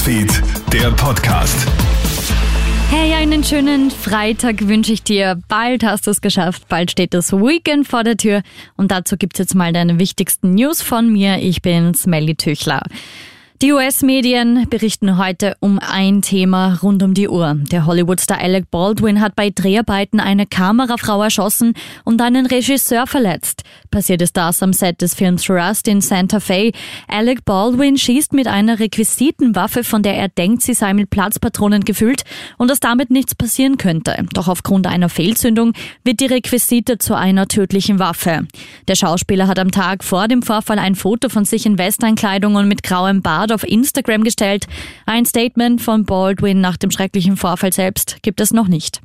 Newsfeed, der Podcast. Hey, einen schönen Freitag wünsche ich dir. Bald hast du es geschafft, bald steht das Weekend vor der Tür und dazu gibt's jetzt mal deine wichtigsten News von mir. Ich bin Smelly Tüchler. Die US-Medien berichten heute um ein Thema rund um die Uhr. Der Hollywood-Star Alec Baldwin hat bei Dreharbeiten eine Kamerafrau erschossen und einen Regisseur verletzt. Passiert ist das am Set des Films Rust in Santa Fe. Alec Baldwin schießt mit einer Requisitenwaffe, von der er denkt, sie sei mit Platzpatronen gefüllt und dass damit nichts passieren könnte. Doch aufgrund einer Fehlzündung wird die Requisite zu einer tödlichen Waffe. Der Schauspieler hat am Tag vor dem Vorfall ein Foto von sich in Westernkleidung und mit grauem Bart Zitat auf Instagram gestellt. Ein Statement von Baldwin nach dem schrecklichen Vorfall selbst gibt es noch nicht.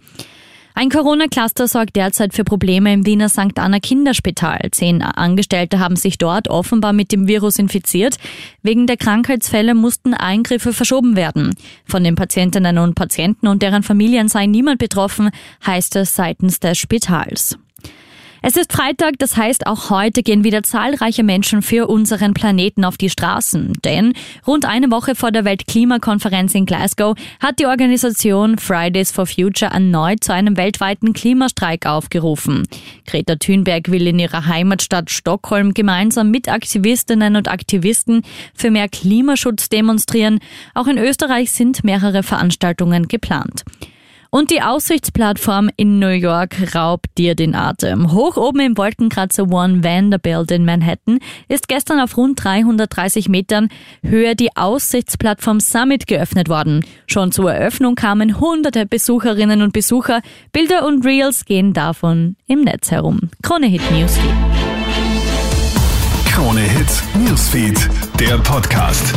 Ein Corona-Cluster sorgt derzeit für Probleme im Wiener St. Anna Kinderspital. Zehn Angestellte haben sich dort offenbar mit dem Virus infiziert. Wegen der Krankheitsfälle mussten Eingriffe verschoben werden. Von den Patientinnen und Patienten und deren Familien sei niemand betroffen, heißt es seitens des Spitals. Es ist Freitag, das heißt auch heute gehen wieder zahlreiche Menschen für unseren Planeten auf die Straßen. Denn rund eine Woche vor der Weltklimakonferenz in Glasgow hat die Organisation Fridays for Future erneut zu einem weltweiten Klimastreik aufgerufen. Greta Thunberg will in ihrer Heimatstadt Stockholm gemeinsam mit Aktivistinnen und Aktivisten für mehr Klimaschutz demonstrieren. Auch in Österreich sind mehrere Veranstaltungen geplant. Und die Aussichtsplattform in New York raubt dir den Atem. Hoch oben im Wolkenkratzer One Vanderbilt in Manhattan ist gestern auf rund 330 Metern Höhe die Aussichtsplattform Summit geöffnet worden. Schon zur Eröffnung kamen hunderte Besucherinnen und Besucher. Bilder und Reels gehen davon im Netz herum. Krone Hit Newsfeed. Krone Hit Newsfeed, der Podcast.